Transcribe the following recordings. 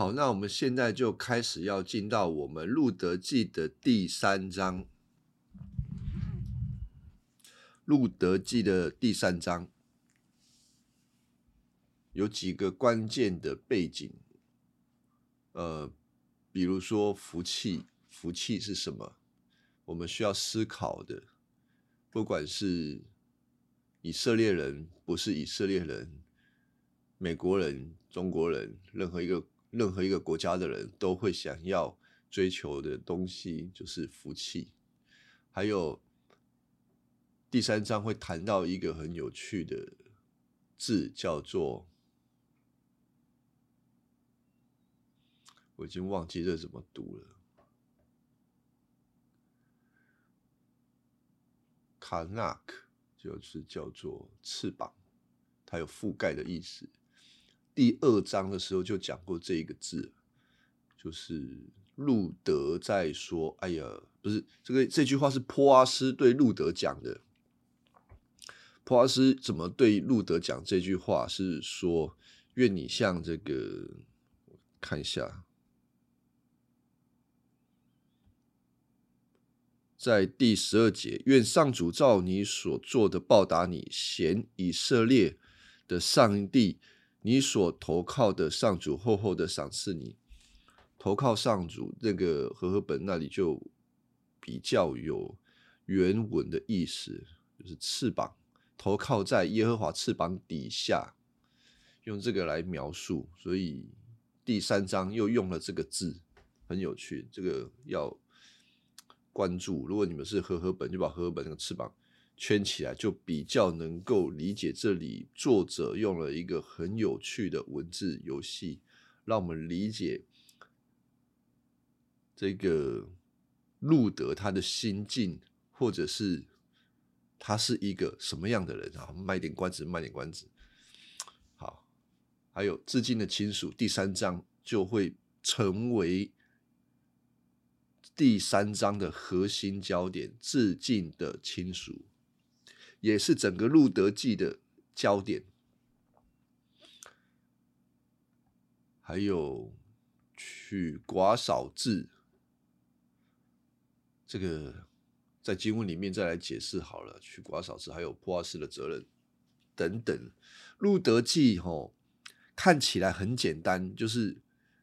好，那我们现在就开始要进到我们《路德记》的第三章，《路德记》的第三章有几个关键的背景，呃，比如说福气，福气是什么？我们需要思考的，不管是以色列人，不是以色列人，美国人、中国人，任何一个。任何一个国家的人都会想要追求的东西就是福气，还有第三章会谈到一个很有趣的字，叫做我已经忘记这怎么读了，卡纳克就是叫做翅膀，它有覆盖的意思。第二章的时候就讲过这一个字，就是路德在说：“哎呀，不是这个这句话是波阿斯对路德讲的。波阿斯怎么对路德讲这句话？是说愿你像这个，看一下，在第十二节，愿上主照你所做的报答你，贤以色列的上帝。”你所投靠的上主厚厚的赏赐你，投靠上主那个和合本那里就比较有原文的意思，就是翅膀，投靠在耶和华翅膀底下，用这个来描述。所以第三章又用了这个字，很有趣，这个要关注。如果你们是和合本，就把和合本那个翅膀。圈起来就比较能够理解，这里作者用了一个很有趣的文字游戏，让我们理解这个路德他的心境，或者是他是一个什么样的人啊？卖点关子，卖点关子。好，还有致敬的亲属，第三章就会成为第三章的核心焦点，致敬的亲属。也是整个《路德记》的焦点，还有取寡嫂制，这个在经文里面再来解释好了。取寡嫂制，还有普阿斯的责任等等，《路德记》吼看起来很简单，就是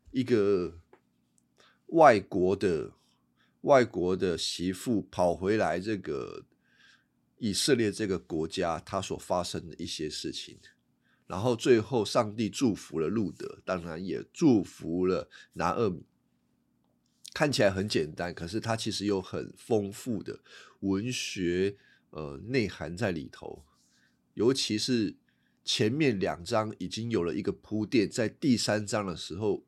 一个外国的外国的媳妇跑回来这个。以色列这个国家，它所发生的一些事情，然后最后上帝祝福了路德，当然也祝福了拿厄米。看起来很简单，可是它其实有很丰富的文学呃内涵在里头，尤其是前面两章已经有了一个铺垫，在第三章的时候。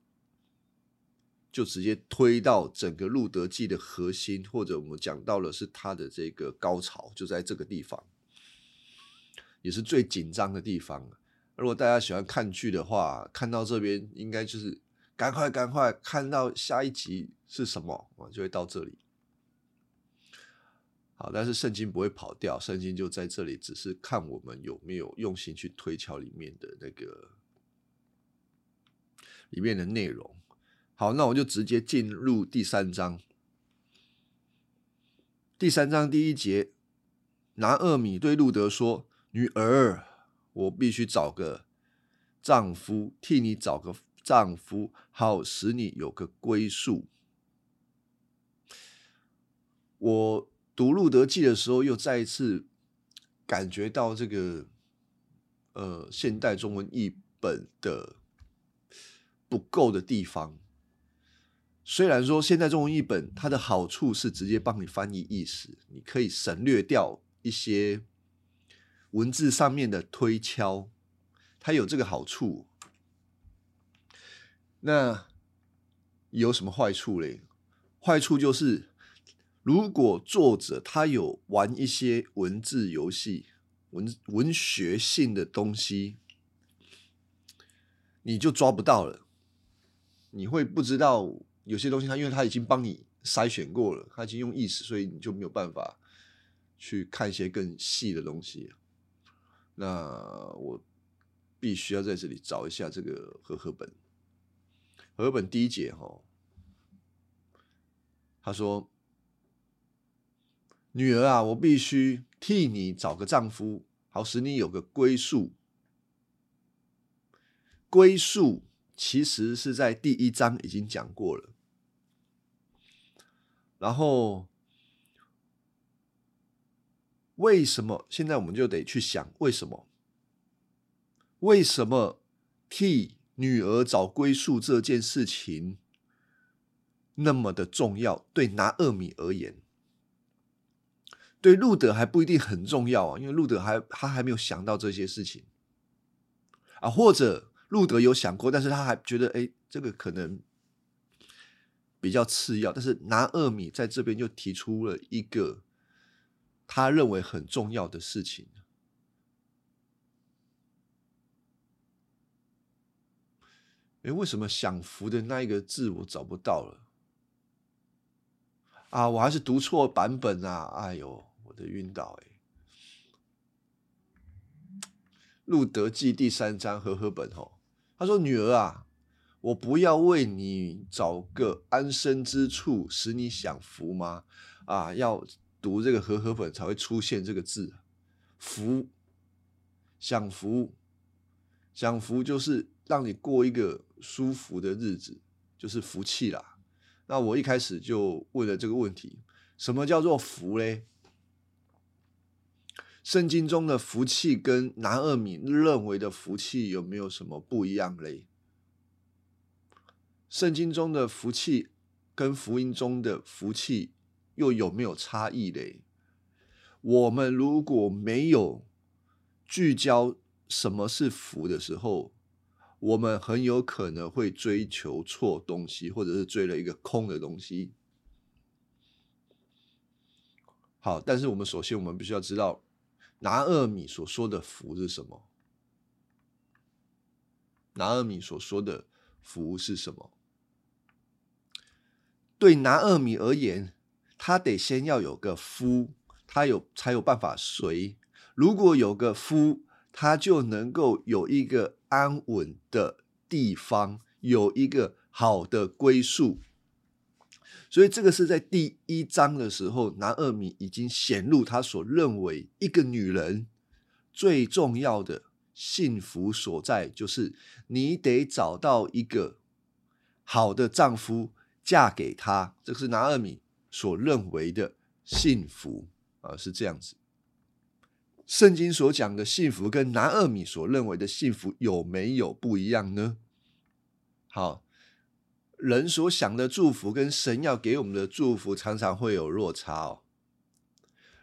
就直接推到整个《路德记》的核心，或者我们讲到了是它的这个高潮，就在这个地方，也是最紧张的地方。如果大家喜欢看剧的话，看到这边应该就是赶快赶快看到下一集是什么，我就会到这里。好，但是圣经不会跑掉，圣经就在这里，只是看我们有没有用心去推敲里面的那个里面的内容。好，那我就直接进入第三章。第三章第一节，拿厄米对路德说：“女儿，我必须找个丈夫，替你找个丈夫，好使你有个归宿。”我读路德记的时候，又再一次感觉到这个呃现代中文译本的不够的地方。虽然说现在中文译本它的好处是直接帮你翻译意思，你可以省略掉一些文字上面的推敲，它有这个好处。那有什么坏处嘞？坏处就是，如果作者他有玩一些文字游戏、文文学性的东西，你就抓不到了，你会不知道。有些东西，他因为他已经帮你筛选过了，他已经用意识，所以你就没有办法去看一些更细的东西。那我必须要在这里找一下这个和合本。和本第一节哈，他说：“女儿啊，我必须替你找个丈夫，好使你有个归宿。归宿其实是在第一章已经讲过了，然后。”为什么现在我们就得去想为什么？为什么替女儿找归宿这件事情那么的重要？对拿二米而言，对路德还不一定很重要啊，因为路德还他还没有想到这些事情啊，或者路德有想过，但是他还觉得哎，这个可能比较次要。但是拿二米在这边就提出了一个。他认为很重要的事情，哎，为什么享福的那一个字我找不到了？啊，我还是读错版本啊！哎呦，我的晕倒！哎，《路德记》第三章和合本哦，他说：“女儿啊，我不要为你找个安身之处，使你享福吗？啊，要。”读这个和合本才会出现这个字，福，享福，享福就是让你过一个舒服的日子，就是福气啦。那我一开始就问了这个问题：什么叫做福嘞？圣经中的福气跟南二米认为的福气有没有什么不一样嘞？圣经中的福气跟福音中的福气。又有没有差异嘞？我们如果没有聚焦什么是福的时候，我们很有可能会追求错东西，或者是追了一个空的东西。好，但是我们首先我们必须要知道拿二米所说的福是什么。拿二米所说的福是什么？对拿二米而言。他得先要有个夫，他有才有办法随。如果有个夫，他就能够有一个安稳的地方，有一个好的归宿。所以这个是在第一章的时候，南二米已经显露他所认为一个女人最重要的幸福所在，就是你得找到一个好的丈夫嫁给他。这是拿二米。所认为的幸福啊，是这样子。圣经所讲的幸福跟拿二米所认为的幸福有没有不一样呢？好，人所想的祝福跟神要给我们的祝福常常会有落差哦。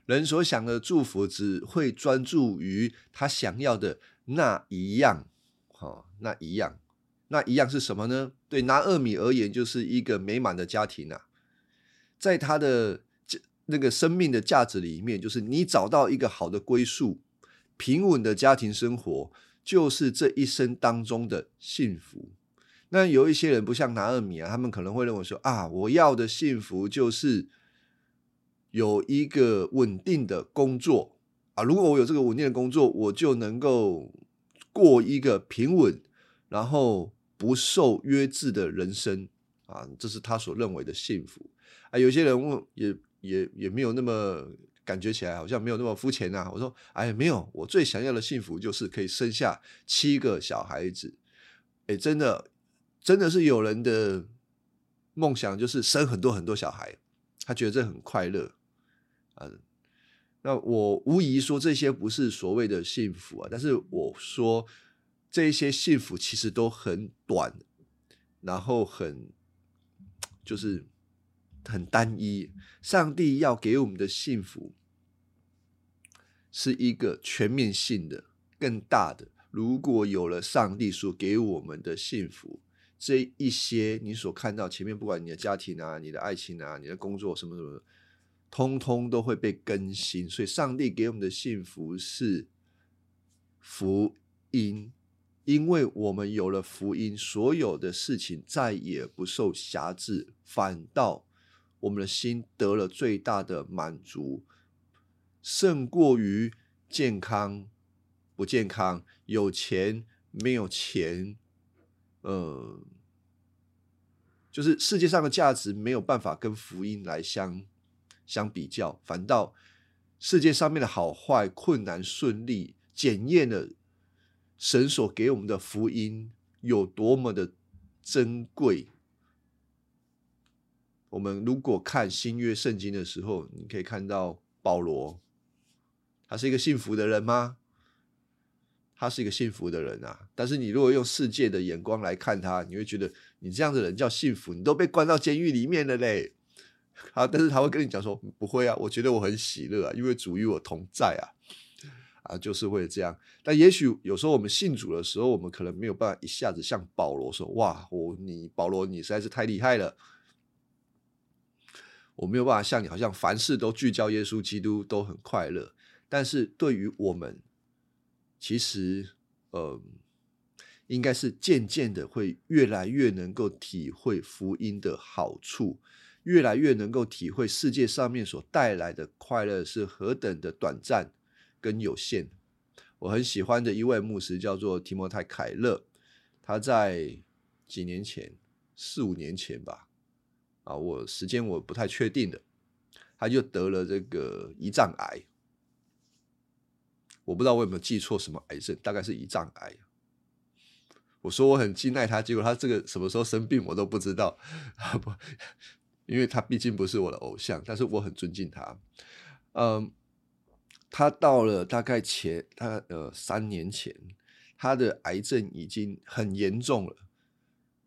人所想的祝福只会专注于他想要的那一样，好，那一样，那一样是什么呢？对拿二米而言，就是一个美满的家庭啊。在他的那个生命的价值里面，就是你找到一个好的归宿，平稳的家庭生活，就是这一生当中的幸福。那有一些人不像拿二米啊，他们可能会认为说啊，我要的幸福就是有一个稳定的工作啊，如果我有这个稳定的工作，我就能够过一个平稳，然后不受约制的人生啊，这是他所认为的幸福。啊，有些人问也也也没有那么感觉起来，好像没有那么肤浅呐。我说，哎，没有，我最想要的幸福就是可以生下七个小孩子。哎，真的，真的是有人的梦想就是生很多很多小孩，他觉得这很快乐嗯。那我无疑说这些不是所谓的幸福啊，但是我说这些幸福其实都很短，然后很就是。很单一，上帝要给我们的幸福是一个全面性的、更大的。如果有了上帝所给我们的幸福，这一些你所看到前面，不管你的家庭啊、你的爱情啊、你的工作什么什么，通通都会被更新。所以，上帝给我们的幸福是福音，因为我们有了福音，所有的事情再也不受辖制，反倒。我们的心得了最大的满足，胜过于健康、不健康、有钱、没有钱，呃，就是世界上的价值没有办法跟福音来相相比较，反倒世界上面的好坏、困难、顺利，检验了神所给我们的福音有多么的珍贵。我们如果看新约圣经的时候，你可以看到保罗，他是一个幸福的人吗？他是一个幸福的人啊。但是你如果用世界的眼光来看他，你会觉得你这样的人叫幸福？你都被关到监狱里面了嘞。好，但是他会跟你讲说，不会啊，我觉得我很喜乐啊，因为主与我同在啊。啊，就是会这样。但也许有时候我们信主的时候，我们可能没有办法一下子像保罗说：“哇，我你保罗你实在是太厉害了。”我没有办法像你，好像凡事都聚焦耶稣基督，都很快乐。但是对于我们，其实，呃，应该是渐渐的会越来越能够体会福音的好处，越来越能够体会世界上面所带来的快乐是何等的短暂跟有限。我很喜欢的一位牧师叫做提摩太·凯勒，他在几年前，四五年前吧。啊，我时间我不太确定的，他就得了这个胰脏癌，我不知道我有没有记错什么癌症，大概是胰脏癌。我说我很敬爱他，结果他这个什么时候生病我都不知道啊，不，因为他毕竟不是我的偶像，但是我很尊敬他。嗯，他到了大概前他呃三年前，他的癌症已经很严重了，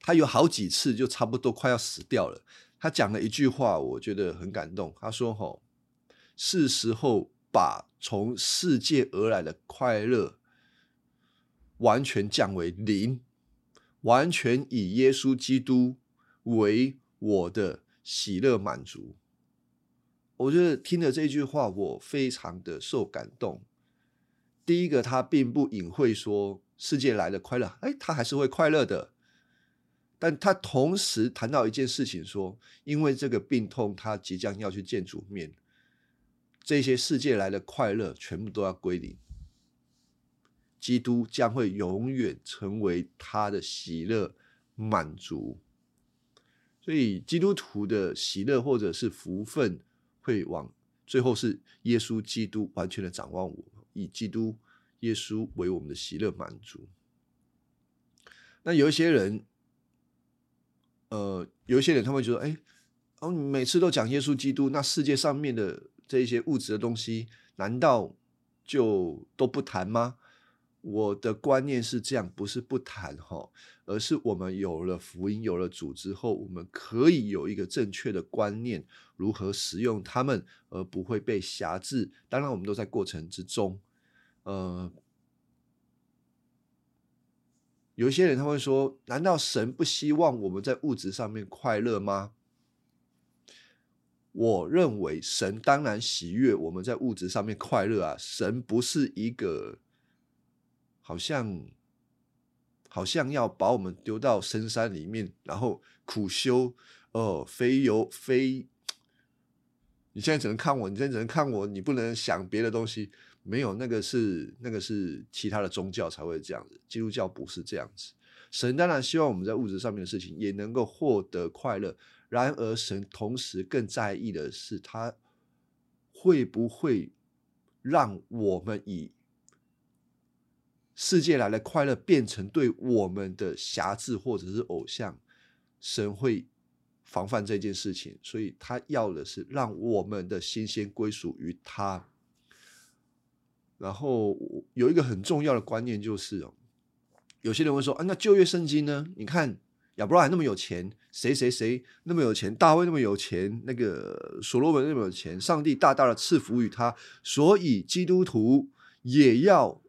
他有好几次就差不多快要死掉了。他讲了一句话，我觉得很感动。他说：“吼，是时候把从世界而来的快乐完全降为零，完全以耶稣基督为我的喜乐满足。”我觉得听了这句话，我非常的受感动。第一个，他并不隐晦说世界来的快乐，哎，他还是会快乐的。但他同时谈到一件事情，说因为这个病痛，他即将要去见主面，这些世界来的快乐全部都要归零，基督将会永远成为他的喜乐满足。所以基督徒的喜乐或者是福分，会往最后是耶稣基督完全的展望我，以基督耶稣为我们的喜乐满足。那有一些人。呃，有一些人他会觉得，哎，哦，你每次都讲耶稣基督，那世界上面的这一些物质的东西，难道就都不谈吗？我的观念是这样，不是不谈哈，而是我们有了福音，有了主之后，我们可以有一个正确的观念，如何使用他们，而不会被辖制。当然，我们都在过程之中，呃。有一些人他会说：“难道神不希望我们在物质上面快乐吗？”我认为神当然喜悦我们在物质上面快乐啊！神不是一个好像好像要把我们丢到深山里面，然后苦修哦，非有非。你现在只能看我，你现在只能看我，你不能想别的东西。没有那个是那个是其他的宗教才会这样子，基督教不是这样子。神当然希望我们在物质上面的事情也能够获得快乐，然而神同时更在意的是，他会不会让我们以世界来的快乐变成对我们的辖制或者是偶像？神会防范这件事情，所以他要的是让我们的心先归属于他。然后有一个很重要的观念就是哦，有些人会说啊，那旧约圣经呢？你看亚伯拉罕那么有钱，谁谁谁那么有钱，大卫那么有钱，那个所罗门那么有钱，上帝大大的赐福于他，所以基督徒也要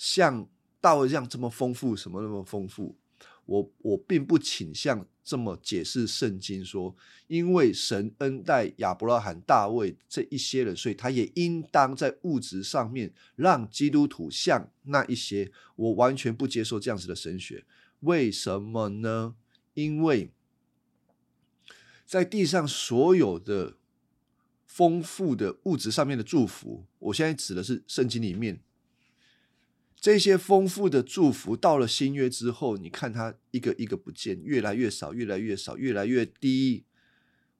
像大卫这样这么丰富，什么那么丰富？我我并不倾向。这么解释圣经说，因为神恩待亚伯拉罕、大卫这一些人，所以他也应当在物质上面让基督徒像那一些。我完全不接受这样子的神学，为什么呢？因为在地上所有的丰富的物质上面的祝福，我现在指的是圣经里面这些丰富的祝福到了新约之后，你看它一个一个不见，越来越少，越来越少，越来越低。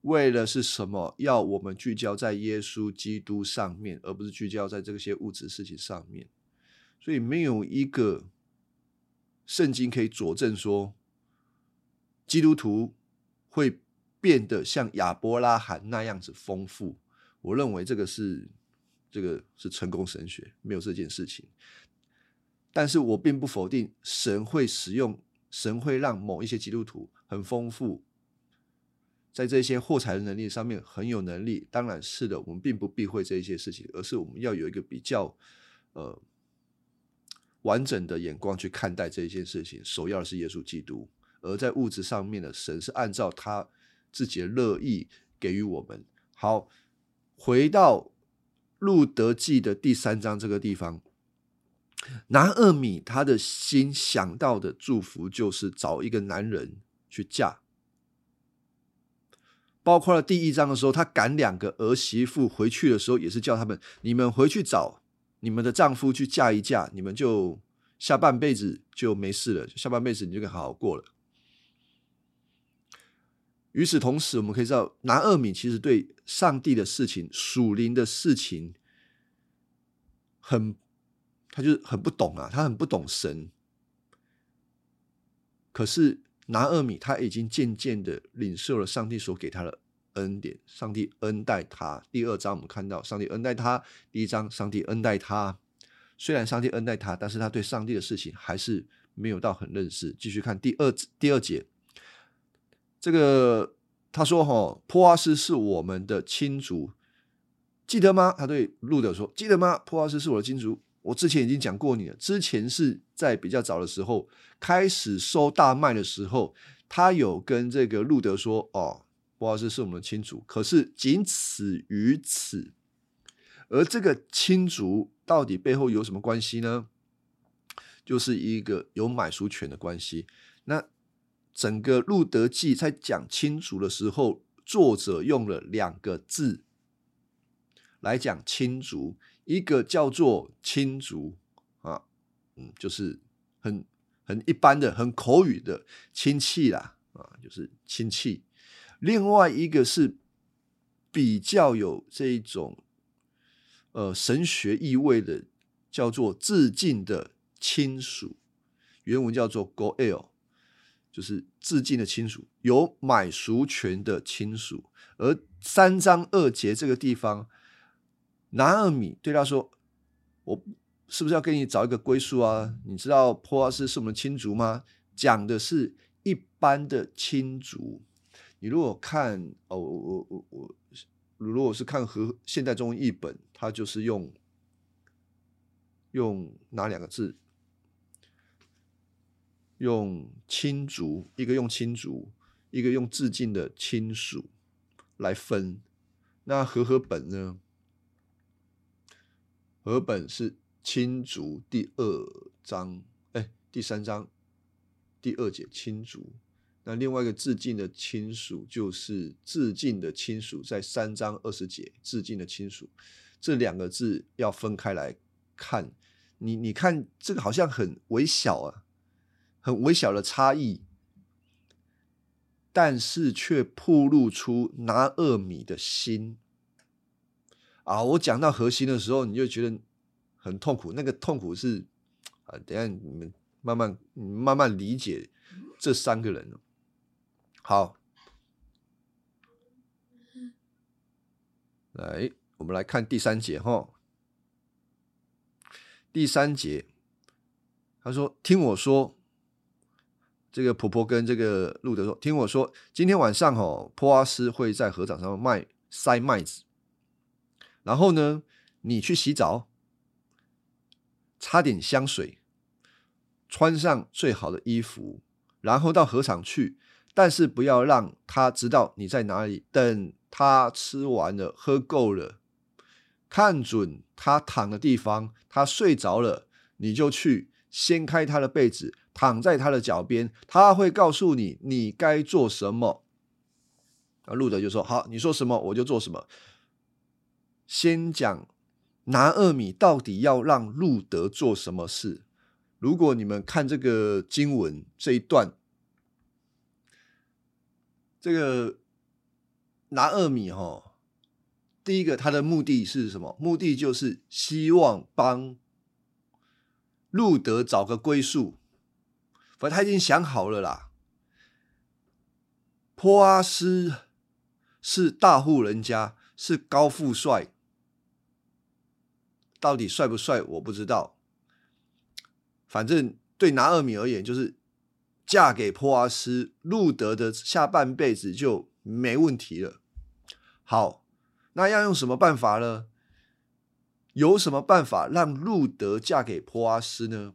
为了是什么？要我们聚焦在耶稣基督上面，而不是聚焦在这些物质事情上面。所以没有一个圣经可以佐证说，基督徒会变得像亚伯拉罕那样子丰富。我认为这个是这个是成功神学，没有这件事情。但是我并不否定神会使用，神会让某一些基督徒很丰富，在这些获财的能力上面很有能力。当然是的，我们并不避讳这一些事情，而是我们要有一个比较呃完整的眼光去看待这一件事情。首要的是耶稣基督，而在物质上面的神是按照他自己的乐意给予我们。好，回到路德记的第三章这个地方。拿厄米他的心想到的祝福就是找一个男人去嫁，包括了第一章的时候，他赶两个儿媳妇回去的时候，也是叫他们：你们回去找你们的丈夫去嫁一嫁，你们就下半辈子就没事了，下半辈子你就可以好好过了。与此同时，我们可以知道，拿厄米其实对上帝的事情、属灵的事情很。他就很不懂啊，他很不懂神。可是拿厄米他已经渐渐的领受了上帝所给他的恩典，上帝恩待他。第二章我们看到上帝恩待他，第一章上帝恩待他。虽然上帝恩待他，但是他对上帝的事情还是没有到很认识。继续看第二第二节，这个他说：“哈，波阿斯是我们的亲族，记得吗？”他对路德说：“记得吗？波阿斯是我的亲族。”我之前已经讲过你了。之前是在比较早的时候开始收大麦的时候，他有跟这个路德说：“哦，波阿斯是我们的亲族。”可是仅此于此。而这个亲族到底背后有什么关系呢？就是一个有买赎权的关系。那整个路德记在讲亲族的时候，作者用了两个字来讲亲族。一个叫做亲族啊，嗯，就是很很一般的、很口语的亲戚啦，啊，就是亲戚。另外一个是比较有这一种呃神学意味的，叫做致敬的亲属。原文叫做 “goel”，就是致敬的亲属，有买赎权的亲属。而三章二节这个地方。拿二米对他说：“我是不是要给你找一个归宿啊？你知道波阿斯是我们亲族吗？讲的是一般的亲族。你如果看哦，我我我我，如果是看和现代中文译本，它就是用用哪两个字？用亲族，一个用亲族，一个用致敬的亲属来分。那和合本呢？”和本是亲族第二章，哎，第三章第二节亲族。那另外一个致敬的亲属，就是致敬的亲属，在三章二十节致敬的亲属，这两个字要分开来看。你你看这个好像很微小啊，很微小的差异，但是却暴露出拿二米的心。啊，我讲到核心的时候，你就觉得很痛苦。那个痛苦是啊，等下你们慢慢、慢慢理解这三个人。好，来，我们来看第三节哈。第三节，他说：“听我说，这个婆婆跟这个路德说，听我说，今天晚上哦，波阿斯会在河场上卖塞麦子。”然后呢，你去洗澡，擦点香水，穿上最好的衣服，然后到河场去。但是不要让他知道你在哪里。等他吃完了、喝够了，看准他躺的地方，他睡着了，你就去掀开他的被子，躺在他的脚边，他会告诉你你该做什么。啊，路德就说：“好，你说什么我就做什么。”先讲拿二米到底要让路德做什么事？如果你们看这个经文这一段，这个拿二米哈，第一个他的目的是什么？目的就是希望帮路德找个归宿，反正他已经想好了啦。坡阿斯是大户人家，是高富帅，到底帅不帅我不知道。反正对拿二米而言，就是嫁给坡阿斯，路德的下半辈子就没问题了。好，那要用什么办法呢？有什么办法让路德嫁给坡阿斯呢？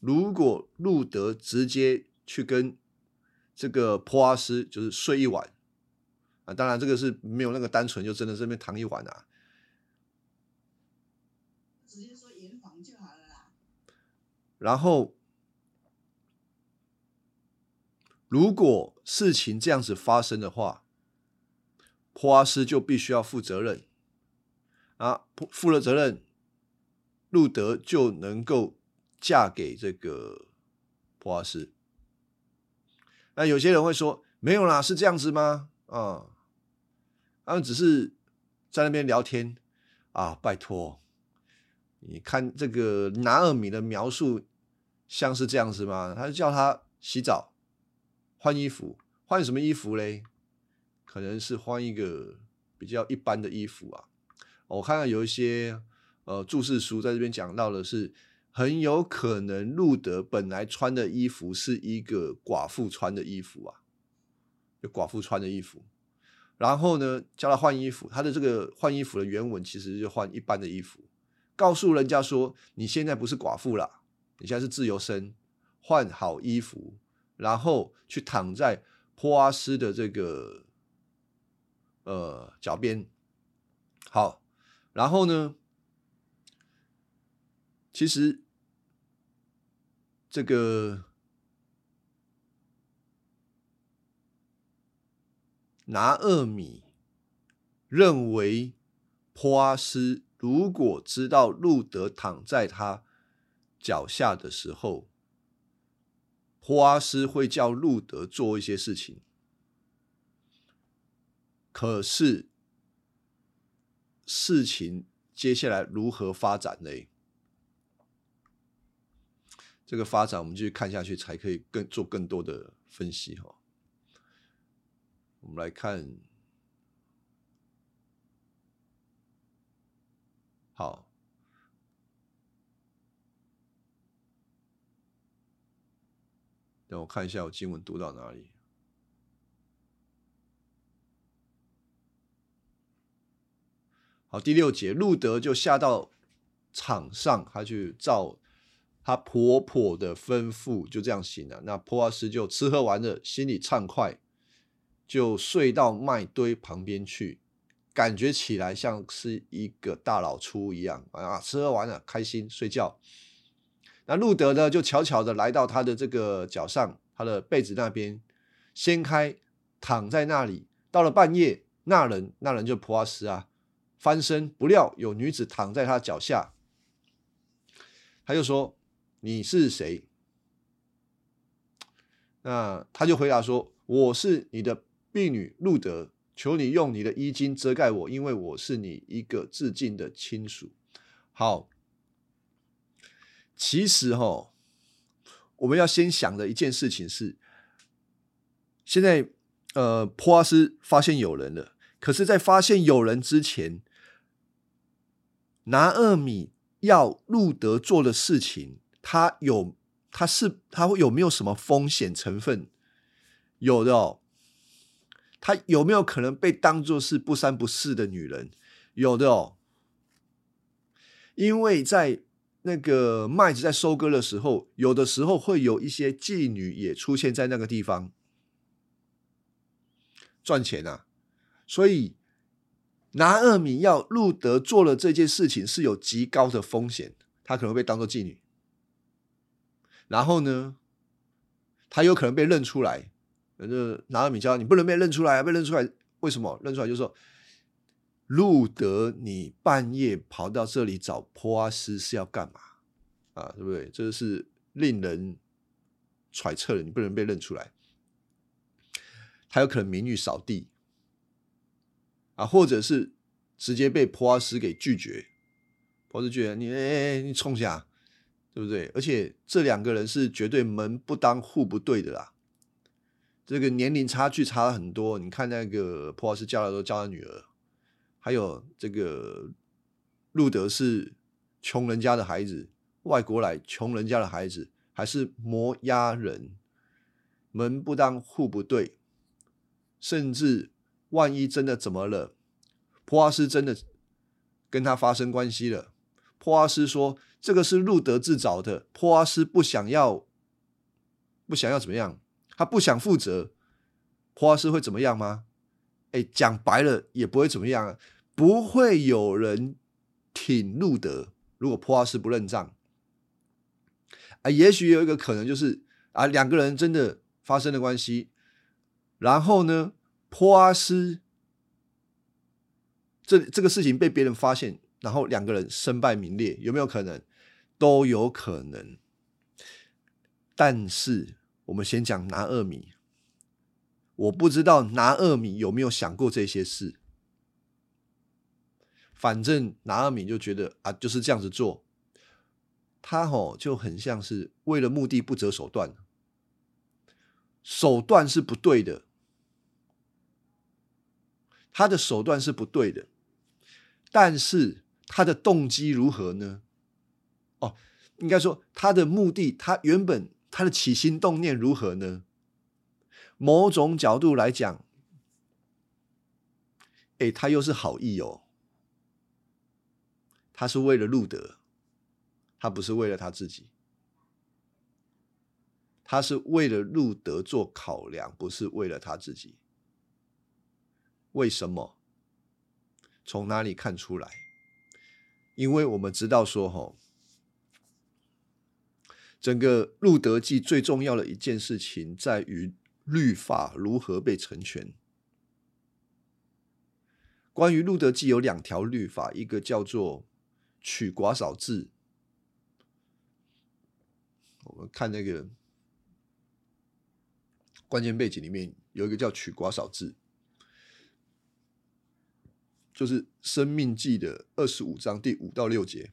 如果路德直接去跟。这个坡阿斯就是睡一晚啊，当然这个是没有那个单纯，就真的这边躺一晚啊。直接说圆房就好了啦。然后，如果事情这样子发生的话，坡阿斯就必须要负责任啊，负了责任，路德就能够嫁给这个坡阿斯。那有些人会说没有啦，是这样子吗？啊，他们只是在那边聊天啊。拜托，你看这个拿尔米的描述像是这样子吗？他就叫他洗澡、换衣服，换什么衣服嘞？可能是换一个比较一般的衣服啊。我看到有一些呃注释书在这边讲到的是。很有可能路德本来穿的衣服是一个寡妇穿的衣服啊，就寡妇穿的衣服。然后呢，叫他换衣服，他的这个换衣服的原文其实就换一般的衣服，告诉人家说你现在不是寡妇了，你现在是自由身，换好衣服，然后去躺在坡阿斯的这个呃脚边。好，然后呢，其实。这个拿二米认为，坡阿斯如果知道路德躺在他脚下的时候，坡阿斯会叫路德做一些事情。可是事情接下来如何发展呢？这个发展，我们继续看下去，才可以更做更多的分析哈。我们来看，好，让我看一下我经文读到哪里。好，第六节，路德就下到场上，他去照。她婆婆的吩咐就这样行了。那波阿斯就吃喝完了，心里畅快，就睡到麦堆旁边去，感觉起来像是一个大老粗一样啊！吃喝完了，开心睡觉。那路德呢，就悄悄的来到他的这个脚上，他的被子那边掀开，躺在那里。到了半夜，那人那人就普阿斯啊，翻身，不料有女子躺在他脚下，他就说。你是谁？那他就回答说：“我是你的婢女路德，求你用你的衣襟遮盖我，因为我是你一个致敬的亲属。”好，其实哈，我们要先想的一件事情是，现在呃，普阿斯发现有人了，可是，在发现有人之前，拿二米要路德做的事情。他有，他是他会有没有什么风险成分？有的哦。他有没有可能被当作是不三不四的女人？有的哦。因为在那个麦子在收割的时候，有的时候会有一些妓女也出现在那个地方赚钱啊。所以拿二米要路德做了这件事情是有极高的风险，他可能被当做妓女。然后呢，他有可能被认出来。那就拿二米教你不能被认出来，被认出来为什么？认出来就是说，路德，你半夜跑到这里找坡阿斯是要干嘛啊？对不对？这是令人揣测的，你不能被认出来。他有可能名誉扫地啊，或者是直接被普阿斯给拒绝。普阿斯觉得你哎，你冲下，对不对？而且这两个人是绝对门不当户不对的啦。这个年龄差距差了很多。你看那个普阿斯叫的都叫他女儿，还有这个路德是穷人家的孩子，外国来穷人家的孩子，还是摩押人，门不当户不对。甚至万一真的怎么了，普阿斯真的跟他发生关系了，普阿斯说这个是路德自找的，普阿斯不想要，不想要怎么样？他不想负责，普阿斯会怎么样吗？哎，讲白了也不会怎么样啊，不会有人挺路德。如果普阿斯不认账，啊，也许有一个可能就是啊，两个人真的发生了关系。然后呢，坡阿斯这这个事情被别人发现，然后两个人身败名裂，有没有可能？都有可能。但是我们先讲拿二米，我不知道拿二米有没有想过这些事。反正拿二米就觉得啊，就是这样子做，他吼就很像是为了目的不择手段，手段是不对的。他的手段是不对的，但是他的动机如何呢？哦，应该说他的目的，他原本他的起心动念如何呢？某种角度来讲，哎，他又是好意哦，他是为了路德，他不是为了他自己，他是为了路德做考量，不是为了他自己。为什么？从哪里看出来？因为我们知道说，哈，整个《路德记》最重要的一件事情在于律法如何被成全。关于《路德记》有两条律法，一个叫做取寡少制。我们看那个关键背景里面有一个叫取寡少制。就是《生命记》的二十五章第五到六节，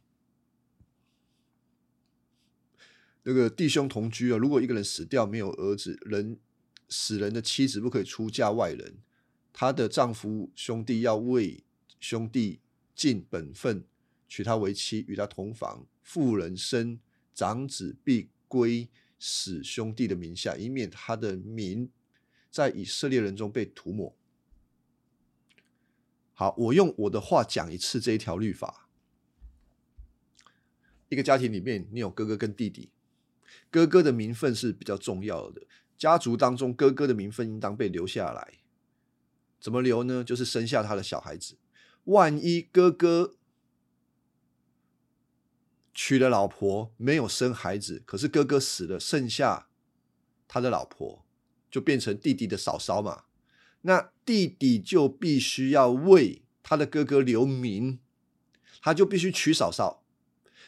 那个弟兄同居啊，如果一个人死掉没有儿子，人死人的妻子不可以出嫁外人，她的丈夫兄弟要为兄弟尽本分，娶她为妻，与她同房。妇人生长子必归死兄弟的名下，以免他的名在以色列人中被涂抹。好，我用我的话讲一次这一条律法。一个家庭里面，你有哥哥跟弟弟，哥哥的名分是比较重要的。家族当中，哥哥的名分应当被留下来。怎么留呢？就是生下他的小孩子。万一哥哥娶了老婆，没有生孩子，可是哥哥死了，剩下他的老婆，就变成弟弟的嫂嫂嘛。那弟弟就必须要为他的哥哥留名，他就必须娶嫂嫂，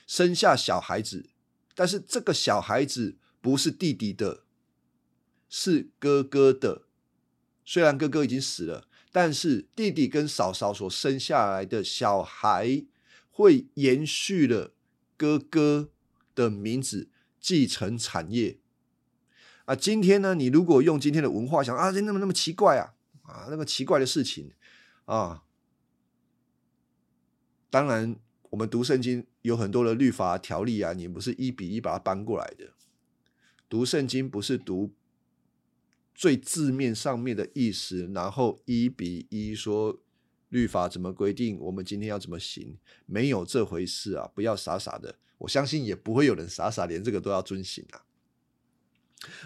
生下小孩子。但是这个小孩子不是弟弟的，是哥哥的。虽然哥哥已经死了，但是弟弟跟嫂嫂所生下来的小孩会延续了哥哥的名字，继承产业。啊，今天呢，你如果用今天的文化想啊，这那么那么奇怪啊？啊，那么奇怪的事情啊！当然，我们读圣经有很多的律法条例啊，你不是一比一把它搬过来的。读圣经不是读最字面上面的意思，然后一比一说律法怎么规定，我们今天要怎么行？没有这回事啊！不要傻傻的，我相信也不会有人傻傻连这个都要遵行啊。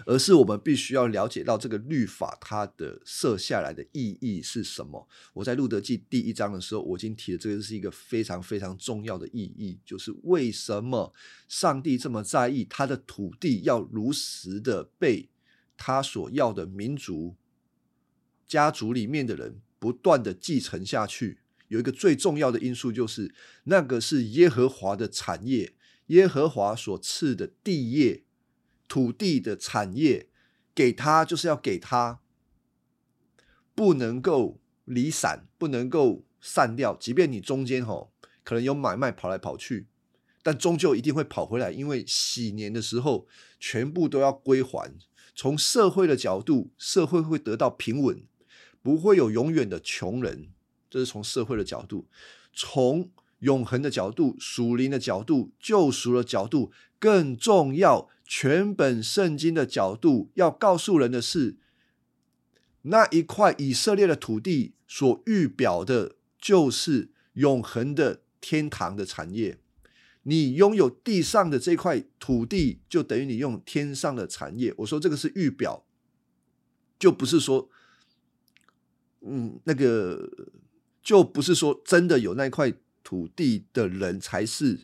而是我们必须要了解到这个律法它的设下来的意义是什么。我在路德记第一章的时候，我已经提了这个是一个非常非常重要的意义，就是为什么上帝这么在意他的土地要如实的被他所要的民族家族里面的人不断的继承下去。有一个最重要的因素就是，那个是耶和华的产业，耶和华所赐的地业。土地的产业，给他就是要给他，不能够离散，不能够散掉。即便你中间吼可能有买卖跑来跑去，但终究一定会跑回来，因为喜年的时候全部都要归还。从社会的角度，社会会得到平稳，不会有永远的穷人。这是从社会的角度，从永恒的角度、属灵的角度、救赎的角度，更重要。全本圣经的角度要告诉人的是，那一块以色列的土地所预表的，就是永恒的天堂的产业。你拥有地上的这块土地，就等于你用天上的产业。我说这个是预表，就不是说，嗯，那个就不是说真的有那块土地的人才是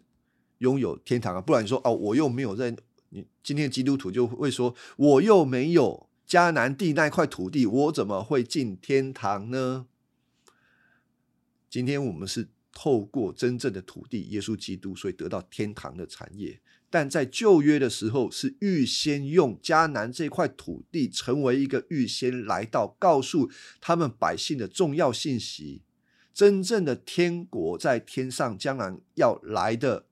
拥有天堂啊。不然你说哦，我又没有在。你今天基督徒就会说，我又没有迦南地那块土地，我怎么会进天堂呢？今天我们是透过真正的土地，耶稣基督，所以得到天堂的产业。但在旧约的时候，是预先用迦南这块土地，成为一个预先来到，告诉他们百姓的重要信息。真正的天国在天上，将来要来的。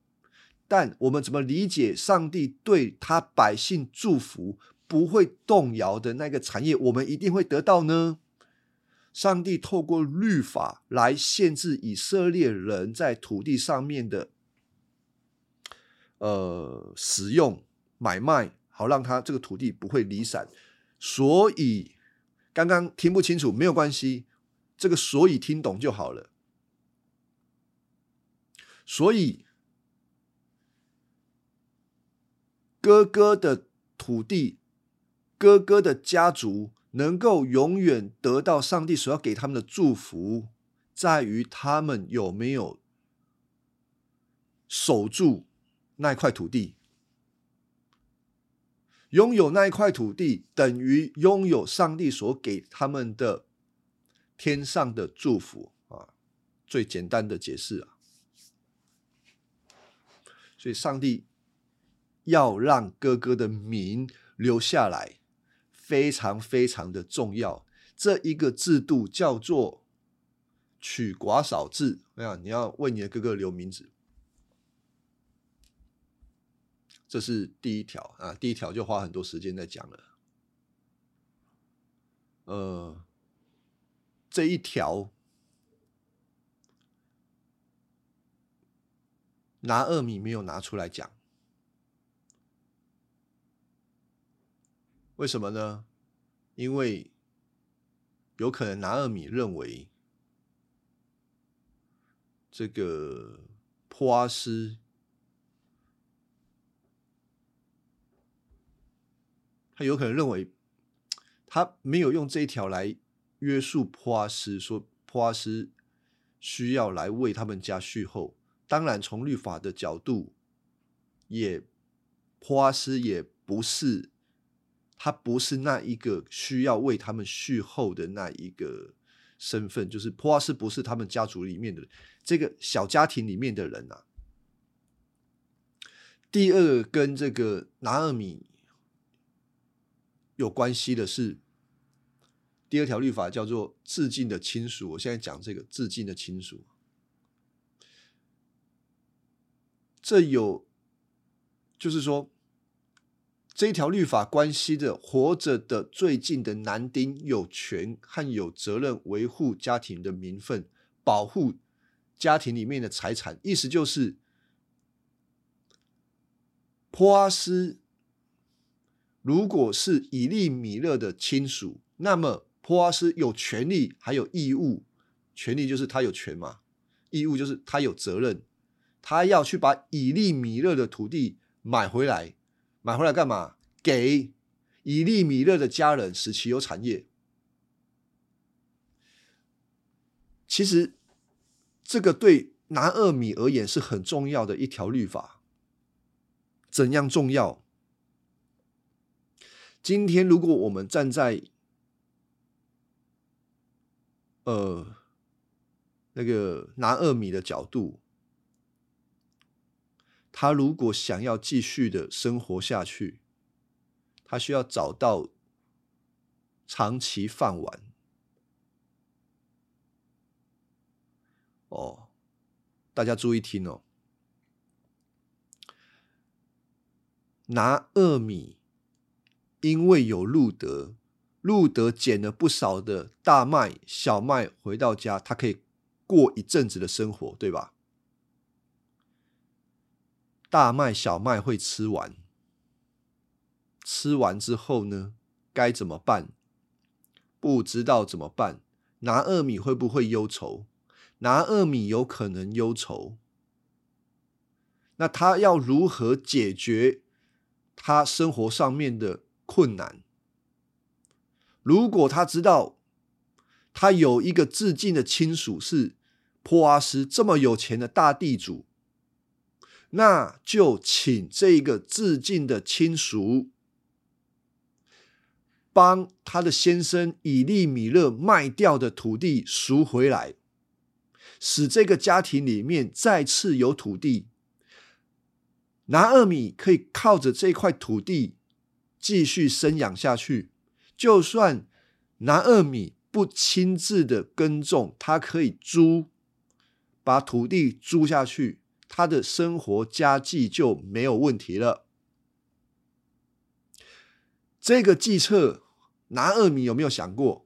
但我们怎么理解上帝对他百姓祝福不会动摇的那个产业，我们一定会得到呢？上帝透过律法来限制以色列人在土地上面的呃使用买卖，好让他这个土地不会离散。所以刚刚听不清楚没有关系，这个所以听懂就好了。所以。哥哥的土地，哥哥的家族能够永远得到上帝所要给他们的祝福，在于他们有没有守住那一块土地。拥有那一块土地，等于拥有上帝所给他们的天上的祝福啊！最简单的解释啊，所以上帝。要让哥哥的名留下来，非常非常的重要。这一个制度叫做取寡少制。没有，你要为你的哥哥留名字，这是第一条啊。第一条就花很多时间在讲了。呃，这一条拿二米没有拿出来讲。为什么呢？因为有可能拿二米认为这个坡阿斯，他有可能认为他没有用这一条来约束坡阿斯，说坡阿斯需要来为他们家续后。当然，从律法的角度，也普阿斯也不是。他不是那一个需要为他们续后的那一个身份，就是普阿斯不是他们家族里面的这个小家庭里面的人啊。第二，跟这个拿尔米有关系的是第二条律法，叫做致敬的亲属。我现在讲这个致敬的亲属，这有就是说。这一条律法关系的活着的最近的男丁有权和有责任维护家庭的名分，保护家庭里面的财产。意思就是，波阿斯如果是以利米勒的亲属，那么波阿斯有权利还有义务。权利就是他有权嘛，义务就是他有责任，他要去把以利米勒的土地买回来。买回来干嘛？给以利米勒的家人使其有产业。其实，这个对南二米而言是很重要的一条律法。怎样重要？今天如果我们站在呃那个拿二米的角度。他如果想要继续的生活下去，他需要找到长期饭碗。哦，大家注意听哦，拿二米，因为有路德，路德捡了不少的大麦、小麦，回到家，他可以过一阵子的生活，对吧？大麦、小麦会吃完，吃完之后呢，该怎么办？不知道怎么办。拿二米会不会忧愁？拿二米有可能忧愁。那他要如何解决他生活上面的困难？如果他知道他有一个至近的亲属是坡阿斯这么有钱的大地主。那就请这个致敬的亲属帮他的先生以利米勒卖掉的土地赎回来，使这个家庭里面再次有土地。拿二米可以靠着这块土地继续生养下去。就算拿二米不亲自的耕种，他可以租，把土地租下去。他的生活家计就没有问题了。这个计策，拿二米有没有想过？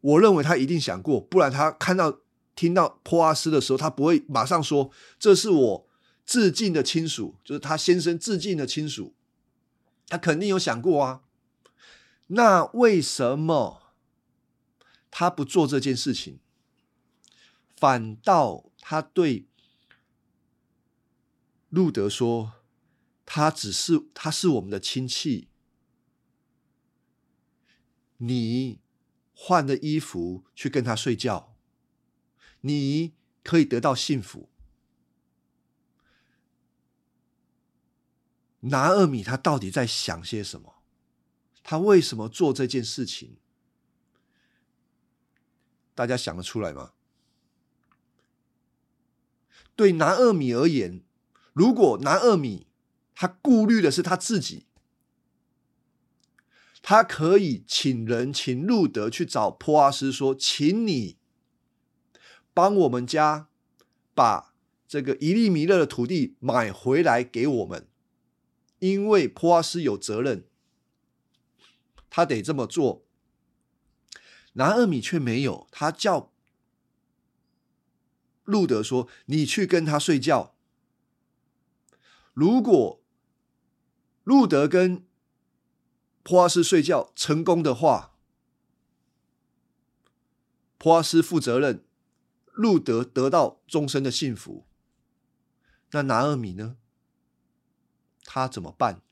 我认为他一定想过，不然他看到、听到坡阿斯的时候，他不会马上说：“这是我致敬的亲属，就是他先生致敬的亲属。”他肯定有想过啊。那为什么他不做这件事情？反倒？他对路德说：“他只是，他是我们的亲戚。你换了衣服去跟他睡觉，你可以得到幸福。”拿二米，他到底在想些什么？他为什么做这件事情？大家想得出来吗？对拿二米而言，如果拿二米他顾虑的是他自己，他可以请人请路德去找坡阿斯说：“请你帮我们家把这个一粒米勒的土地买回来给我们，因为普阿斯有责任，他得这么做。”拿二米却没有，他叫。路德说：“你去跟他睡觉。如果路德跟普阿斯睡觉成功的话，普阿斯负责任，路德得到终身的幸福。那拿尔米呢？他怎么办？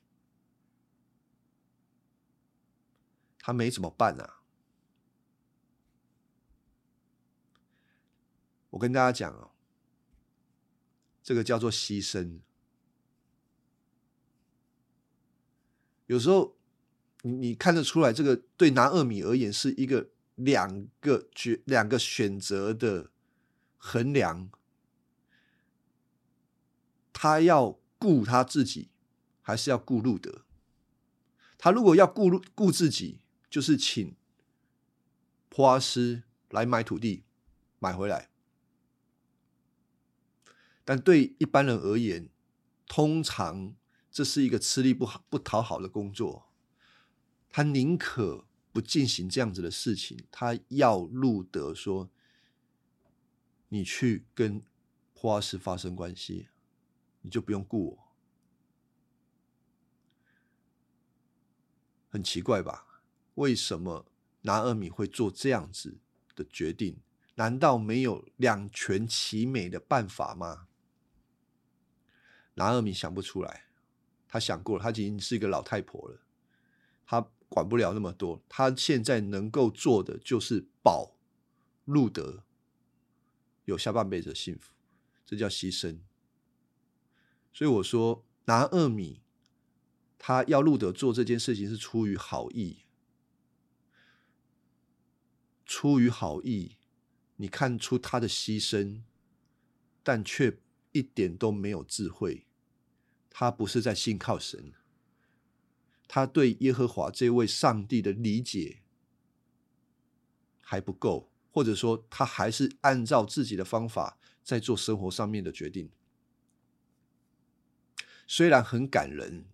他没怎么办啊。”我跟大家讲哦，这个叫做牺牲。有时候你你看得出来，这个对拿二米而言是一个两个决两个选择的衡量。他要顾他自己，还是要顾路德？他如果要顾顾自己，就是请普阿斯来买土地，买回来。但对一般人而言，通常这是一个吃力不好、不讨好的工作。他宁可不进行这样子的事情，他要路德说：“你去跟普阿斯发生关系，你就不用顾我。”很奇怪吧？为什么拿尔米会做这样子的决定？难道没有两全其美的办法吗？拿二米想不出来，他想过了，他已经是一个老太婆了，他管不了那么多。他现在能够做的就是保路德有下半辈子的幸福，这叫牺牲。所以我说，拿二米他要路德做这件事情是出于好意，出于好意，你看出他的牺牲，但却一点都没有智慧。他不是在信靠神，他对耶和华这位上帝的理解还不够，或者说他还是按照自己的方法在做生活上面的决定。虽然很感人，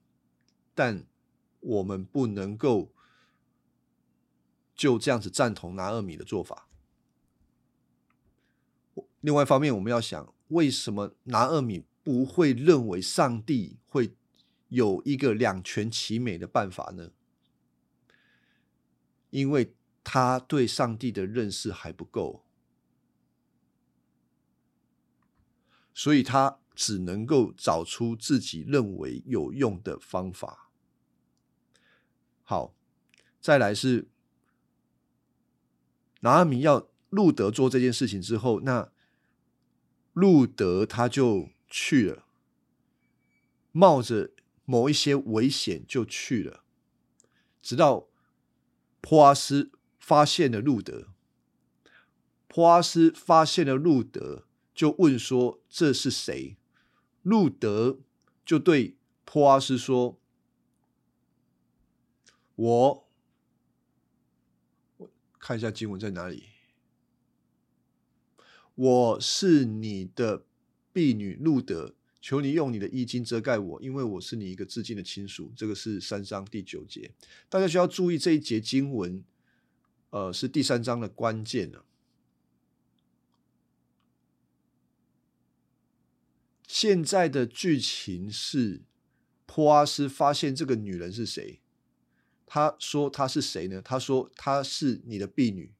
但我们不能够就这样子赞同拿二米的做法。另外一方面，我们要想，为什么拿二米不会认为上帝会有一个两全其美的办法呢？因为他对上帝的认识还不够，所以他只能够找出自己认为有用的方法。好，再来是拿阿米要路德做这件事情之后，那路德他就去了，冒着某一些危险就去了，直到波阿斯发现了路德，波阿斯发现了路德，就问说这是谁？路德就对波阿斯说：“我，看一下经文在哪里。我是你的婢女路德，求你用你的衣襟遮盖我，因为我是你一个至亲的亲属。”这个是三章第九节，大家需要注意这一节经文，呃，是第三章的关键了。现在的剧情是，波阿斯发现这个女人是谁？他说她是谁呢？他说她是你的婢女。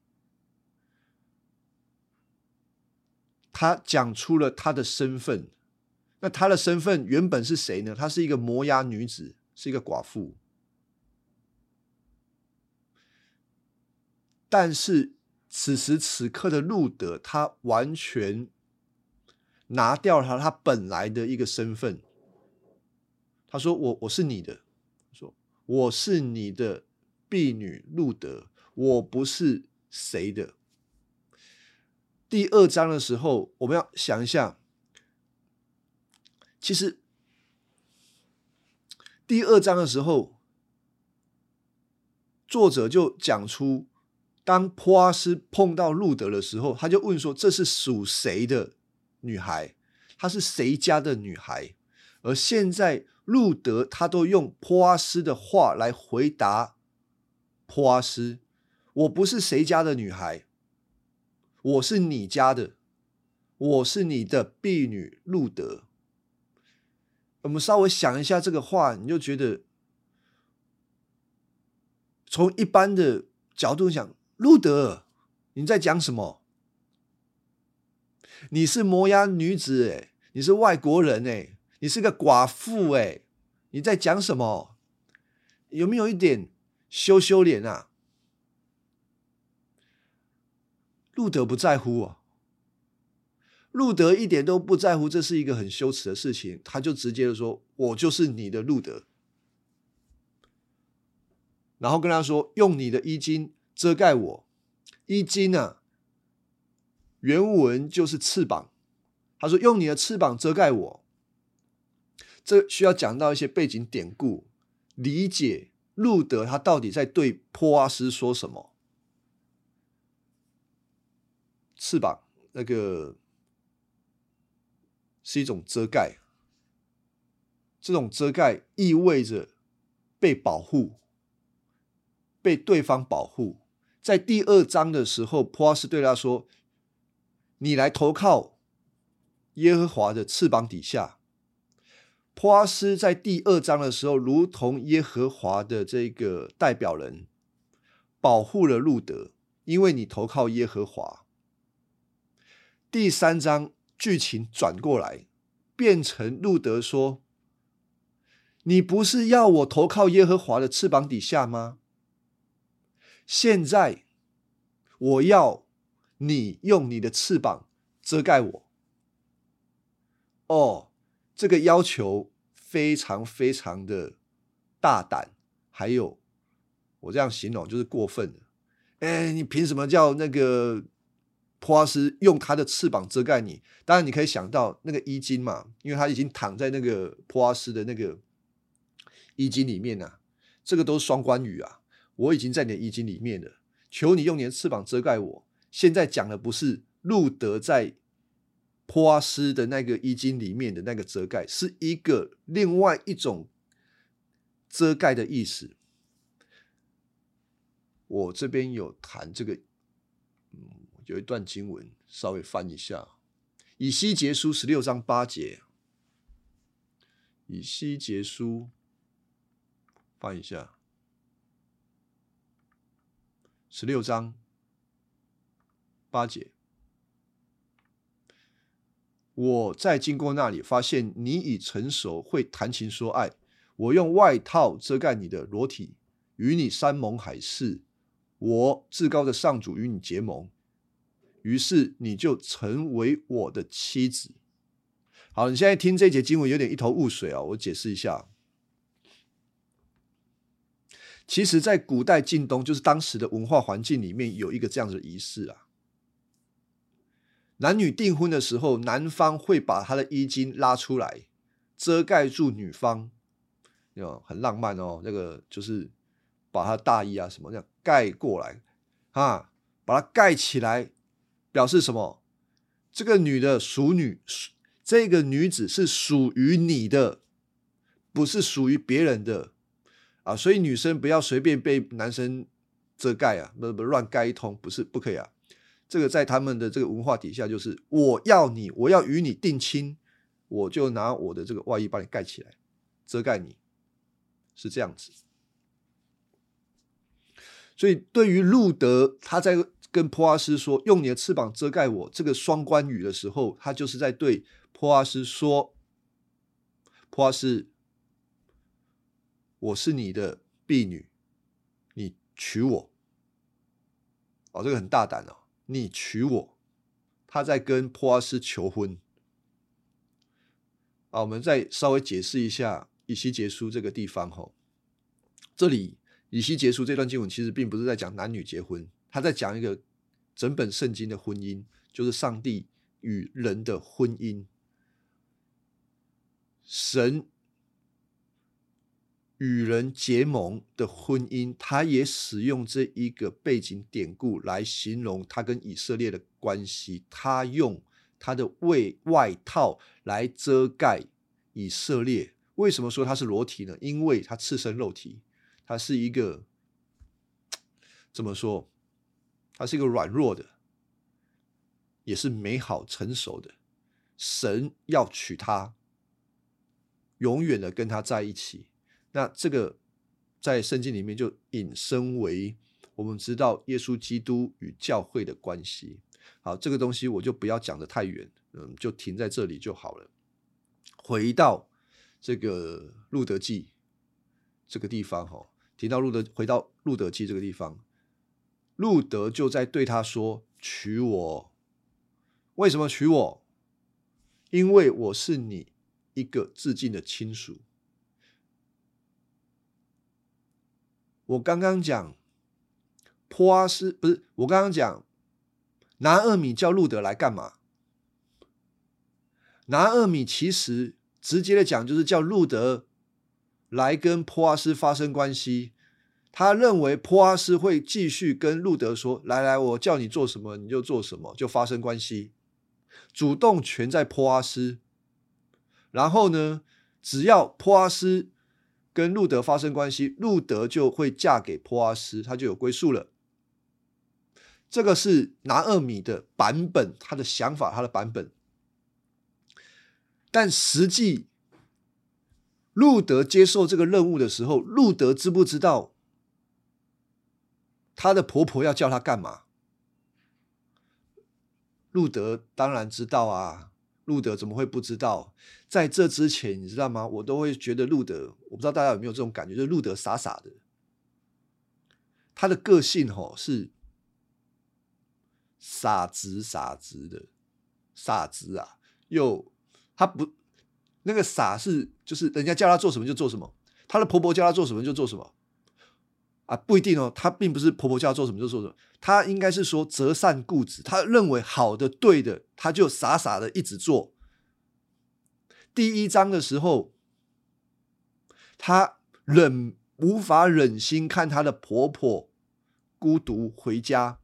他讲出了她的身份。那她的身份原本是谁呢？她是一个摩押女子，是一个寡妇。但是此时此刻的路德，他完全。拿掉了他他本来的一个身份，他说：“我我是你的，说我是你的婢女路德，我不是谁的。”第二章的时候，我们要想一下，其实第二章的时候，作者就讲出，当普阿斯碰到路德的时候，他就问说：“这是属谁的？”女孩，她是谁家的女孩？而现在路德他都用波阿斯的话来回答波阿斯：“我不是谁家的女孩，我是你家的，我是你的婢女路德。”我们稍微想一下这个话，你就觉得从一般的角度讲，路德你在讲什么？你是摩押女子哎，你是外国人哎，你是个寡妇哎，你在讲什么？有没有一点羞羞脸啊？路德不在乎啊，路德一点都不在乎，这是一个很羞耻的事情，他就直接的说：“我就是你的路德。”然后跟他说：“用你的衣襟遮盖我，衣襟呢？”原文就是翅膀，他说：“用你的翅膀遮盖我。”这需要讲到一些背景典故，理解路德他到底在对波阿斯说什么。翅膀那个是一种遮盖，这种遮盖意味着被保护，被对方保护。在第二章的时候，波阿斯对他说。你来投靠耶和华的翅膀底下。波阿斯在第二章的时候，如同耶和华的这个代表人，保护了路德，因为你投靠耶和华。第三章剧情转过来，变成路德说：“你不是要我投靠耶和华的翅膀底下吗？现在我要。”你用你的翅膀遮盖我。哦，这个要求非常非常的大胆，还有我这样形容就是过分的。哎，你凭什么叫那个普阿斯用他的翅膀遮盖你？当然你可以想到那个衣襟嘛，因为他已经躺在那个普阿斯的那个衣襟里面呐。这个都是双关语啊。我已经在你的衣襟里面了，求你用你的翅膀遮盖我。现在讲的不是路德在波阿斯的那个衣襟里面的那个遮盖，是一个另外一种遮盖的意思。我这边有谈这个，嗯，有一段经文，稍微翻一下，《以西结书》十六章八节，《以西结书》翻一下，十六章八节。我在经过那里，发现你已成熟，会谈情说爱。我用外套遮盖你的裸体，与你山盟海誓。我至高的上主与你结盟，于是你就成为我的妻子。好，你现在听这节经文有点一头雾水啊，我解释一下。其实，在古代晋东，就是当时的文化环境里面，有一个这样的仪式啊。男女订婚的时候，男方会把他的衣襟拉出来，遮盖住女方，有很浪漫哦。那个就是把他大衣啊什么这样盖过来啊，把它盖起来，表示什么？这个女的属女，这个女子是属于你的，不是属于别人的啊。所以女生不要随便被男生遮盖啊，不不乱盖一通，不是不可以啊。这个在他们的这个文化底下，就是我要你，我要与你定亲，我就拿我的这个外衣把你盖起来，遮盖你，是这样子。所以对于路德，他在跟普阿斯说用你的翅膀遮盖我这个双关语的时候，他就是在对普阿斯说：“普阿斯，我是你的婢女，你娶我。”哦，这个很大胆哦。你娶我，他在跟波阿斯求婚。啊，我们再稍微解释一下以西结书这个地方哈。这里以西结书这段经文其实并不是在讲男女结婚，他在讲一个整本圣经的婚姻，就是上帝与人的婚姻，神。与人结盟的婚姻，他也使用这一个背景典故来形容他跟以色列的关系。他用他的外外套来遮盖以色列。为什么说他是裸体呢？因为他赤身肉体，他是一个怎么说？他是一个软弱的，也是美好成熟的。神要娶他，永远的跟他在一起。那这个在圣经里面就引申为我们知道耶稣基督与教会的关系。好，这个东西我就不要讲的太远，嗯，就停在这里就好了。回到这个路德记这个地方，哈，提到路德，回到路德记这个地方，路德就在对他说：“娶我，为什么娶我？因为我是你一个至敬的亲属。”我刚刚讲，坡阿斯不是我刚刚讲，拿二米叫路德来干嘛？拿二米其实直接的讲，就是叫路德来跟坡阿斯发生关系。他认为坡阿斯会继续跟路德说：“来来，我叫你做什么你就做什么，就发生关系。”主动权在坡阿斯。然后呢，只要坡阿斯。跟路德发生关系，路德就会嫁给波阿斯，他就有归宿了。这个是拿厄米的版本，他的想法，他的版本。但实际，路德接受这个任务的时候，路德知不知道他的婆婆要叫他干嘛？路德当然知道啊。路德怎么会不知道？在这之前，你知道吗？我都会觉得路德，我不知道大家有没有这种感觉，就是路德傻傻的。他的个性吼是傻直傻直的，傻直啊！又他不那个傻是就是人家叫他做什么就做什么，他的婆婆叫他做什么就做什么。啊，不一定哦。他并不是婆婆叫他做什么就做什么，他应该是说择善固执。他认为好的、对的，他就傻傻的一直做。第一章的时候，她忍无法忍心看她的婆婆孤独回家，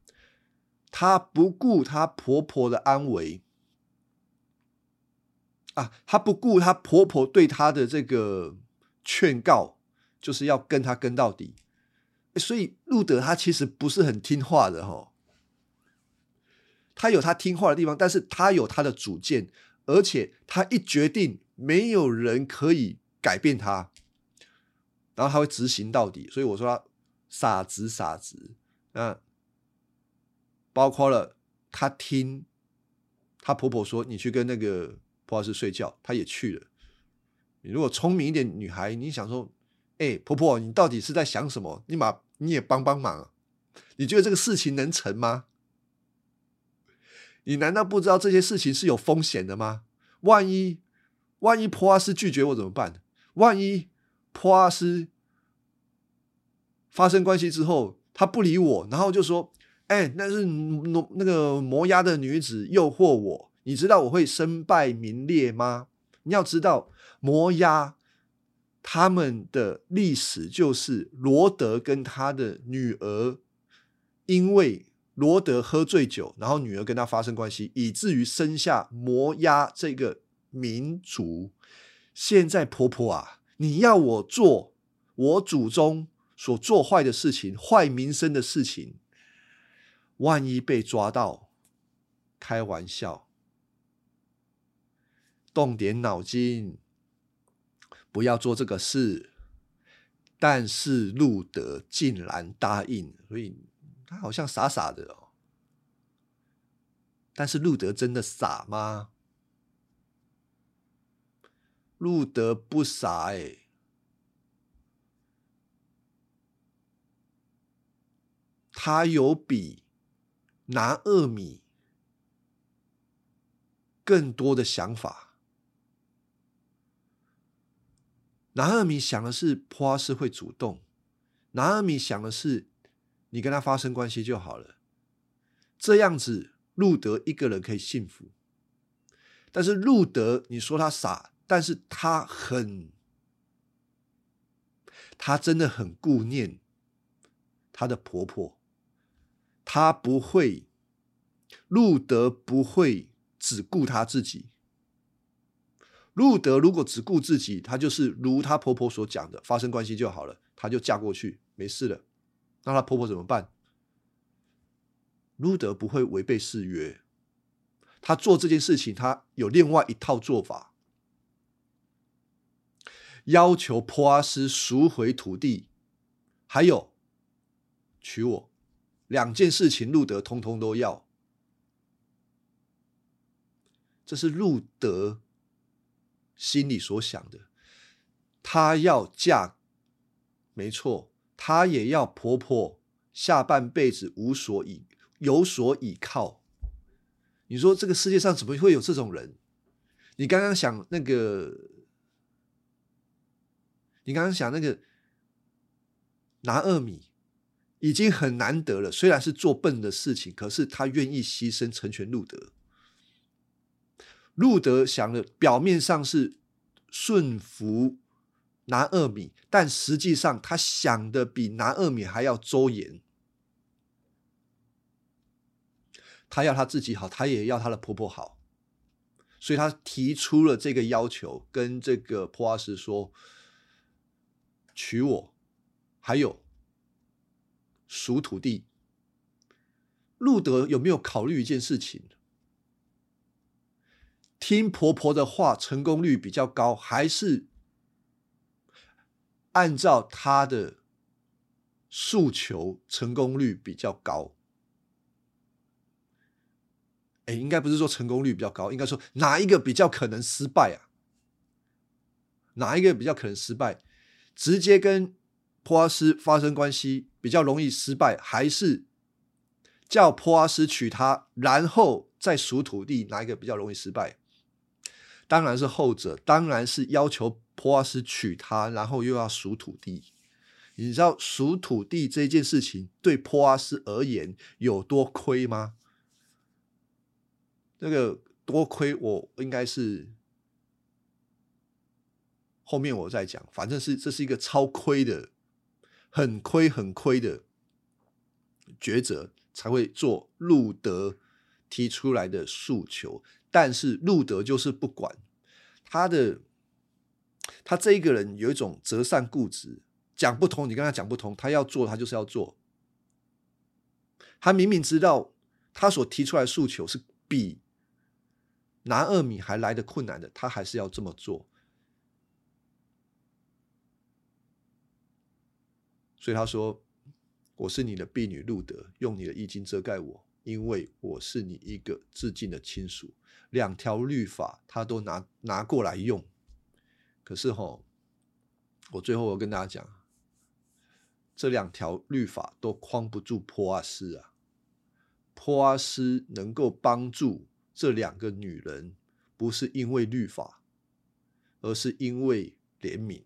她不顾她婆婆的安危。啊，她不顾她婆婆对她的这个劝告，就是要跟她跟到底。所以路德他其实不是很听话的哈，他有他听话的地方，但是他有他的主见，而且他一决定，没有人可以改变他，然后他会执行到底。所以我说他傻子傻子，那包括了他听他婆婆说，你去跟那个婆老师睡觉，他也去了。你如果聪明一点女孩，你想说。哎，婆婆，你到底是在想什么？你马你也帮帮忙，你觉得这个事情能成吗？你难道不知道这些事情是有风险的吗？万一万一普阿斯拒绝我怎么办？万一普阿斯发生关系之后他不理我，然后就说：“哎，那是那那个摩押的女子诱惑我，你知道我会身败名裂吗？”你要知道摩押。他们的历史就是罗德跟他的女儿，因为罗德喝醉酒，然后女儿跟他发生关系，以至于生下摩押这个民族。现在婆婆啊，你要我做我祖宗所做坏的事情、坏名声的事情，万一被抓到，开玩笑，动点脑筋。不要做这个事，但是路德竟然答应，所以他好像傻傻的哦。但是路德真的傻吗？路德不傻哎，他有比拿二米更多的想法。拿二米想的是普阿斯会主动，拿二米想的是你跟他发生关系就好了，这样子路德一个人可以幸福。但是路德，你说他傻，但是他很，他真的很顾念他的婆婆，他不会，路德不会只顾他自己。路德如果只顾自己，他就是如她婆婆所讲的，发生关系就好了，她就嫁过去，没事了。那她婆婆怎么办？路德不会违背誓约，他做这件事情，他有另外一套做法，要求波阿斯赎回土地，还有娶我，两件事情，路德通通都要。这是路德。心里所想的，她要嫁，没错，她也要婆婆下半辈子无所依有所依靠。你说这个世界上怎么会有这种人？你刚刚想那个，你刚刚想那个拿二米已经很难得了，虽然是做笨的事情，可是他愿意牺牲成全路德。路德想的表面上是顺服拿二米，但实际上他想的比拿二米还要周延。他要他自己好，他也要他的婆婆好，所以他提出了这个要求，跟这个普阿斯说：“娶我，还有赎土地。”路德有没有考虑一件事情？听婆婆的话，成功率比较高，还是按照她的诉求，成功率比较高？哎，应该不是说成功率比较高，应该说哪一个比较可能失败啊？哪一个比较可能失败？直接跟普阿斯发生关系比较容易失败，还是叫普阿斯娶她，然后再赎土地，哪一个比较容易失败？当然是后者，当然是要求普阿斯娶她，然后又要赎土地。你知道赎土地这件事情对普阿斯而言有多亏吗？那个多亏，我应该是后面我再讲。反正是这是一个超亏的很亏很亏的抉择，才会做路德提出来的诉求。但是路德就是不管他的，他这一个人有一种择善固执，讲不通，你跟他讲不通，他要做，他就是要做。他明明知道他所提出来的诉求是比拿二米还来的困难的，他还是要这么做。所以他说：“我是你的婢女路德，用你的衣襟遮盖我，因为我是你一个至敬的亲属。”两条律法他都拿拿过来用，可是哈，我最后我跟大家讲，这两条律法都框不住波阿斯啊。波阿斯能够帮助这两个女人，不是因为律法，而是因为怜悯。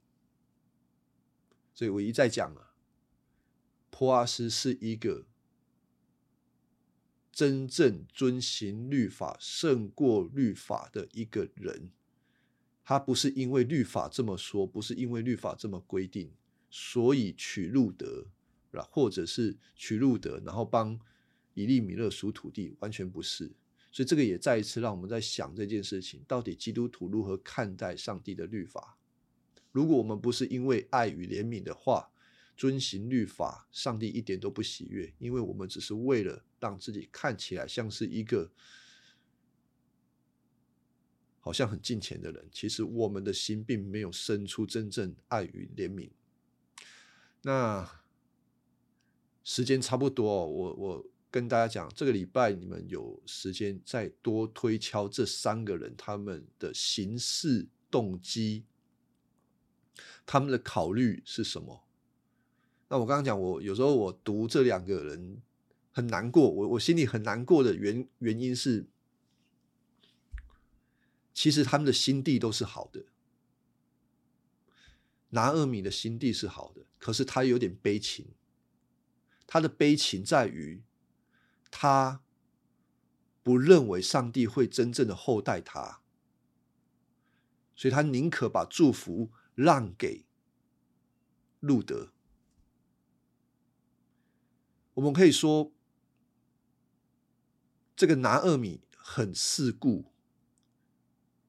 所以我一再讲了。波阿斯是一个真正遵行律法胜过律法的一个人，他不是因为律法这么说，不是因为律法这么规定，所以取路德，或者是取路德，然后帮以利米勒赎土地，完全不是。所以这个也再一次让我们在想这件事情：到底基督徒如何看待上帝的律法？如果我们不是因为爱与怜悯的话，遵行律法，上帝一点都不喜悦，因为我们只是为了让自己看起来像是一个好像很近钱的人。其实我们的心并没有生出真正爱与怜悯。那时间差不多，我我跟大家讲，这个礼拜你们有时间再多推敲这三个人他们的行事动机，他们的考虑是什么？那我刚刚讲，我有时候我读这两个人很难过，我我心里很难过的原原因是，其实他们的心地都是好的，拿二米的心地是好的，可是他有点悲情，他的悲情在于他不认为上帝会真正的厚待他，所以他宁可把祝福让给路德。我们可以说，这个拿二米很世故，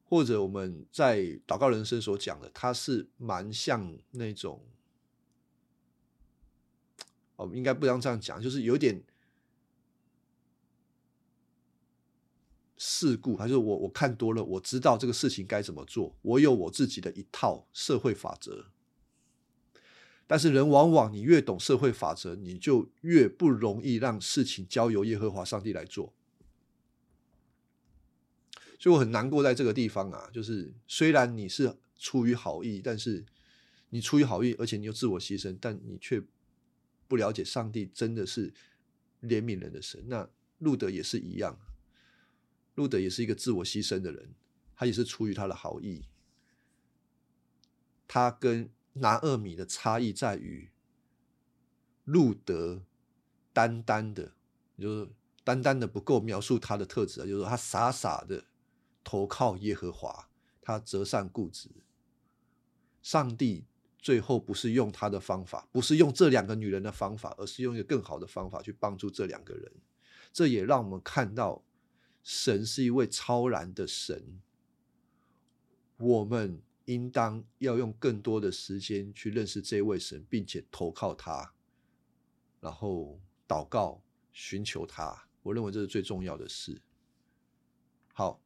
或者我们在祷告人生所讲的，他是蛮像那种，哦，应该不能这样讲，就是有点世故，还是我我看多了，我知道这个事情该怎么做，我有我自己的一套社会法则。但是人往往，你越懂社会法则，你就越不容易让事情交由耶和华上帝来做。所以我很难过在这个地方啊，就是虽然你是出于好意，但是你出于好意，而且你又自我牺牲，但你却不了解上帝真的是怜悯人的神。那路德也是一样，路德也是一个自我牺牲的人，他也是出于他的好意，他跟。拿二米的差异在于，路德单单的，就是单单的不够描述他的特质，就是他傻傻的投靠耶和华，他择善固执。上帝最后不是用他的方法，不是用这两个女人的方法，而是用一个更好的方法去帮助这两个人。这也让我们看到，神是一位超然的神。我们。应当要用更多的时间去认识这位神，并且投靠他，然后祷告、寻求他。我认为这是最重要的事。好，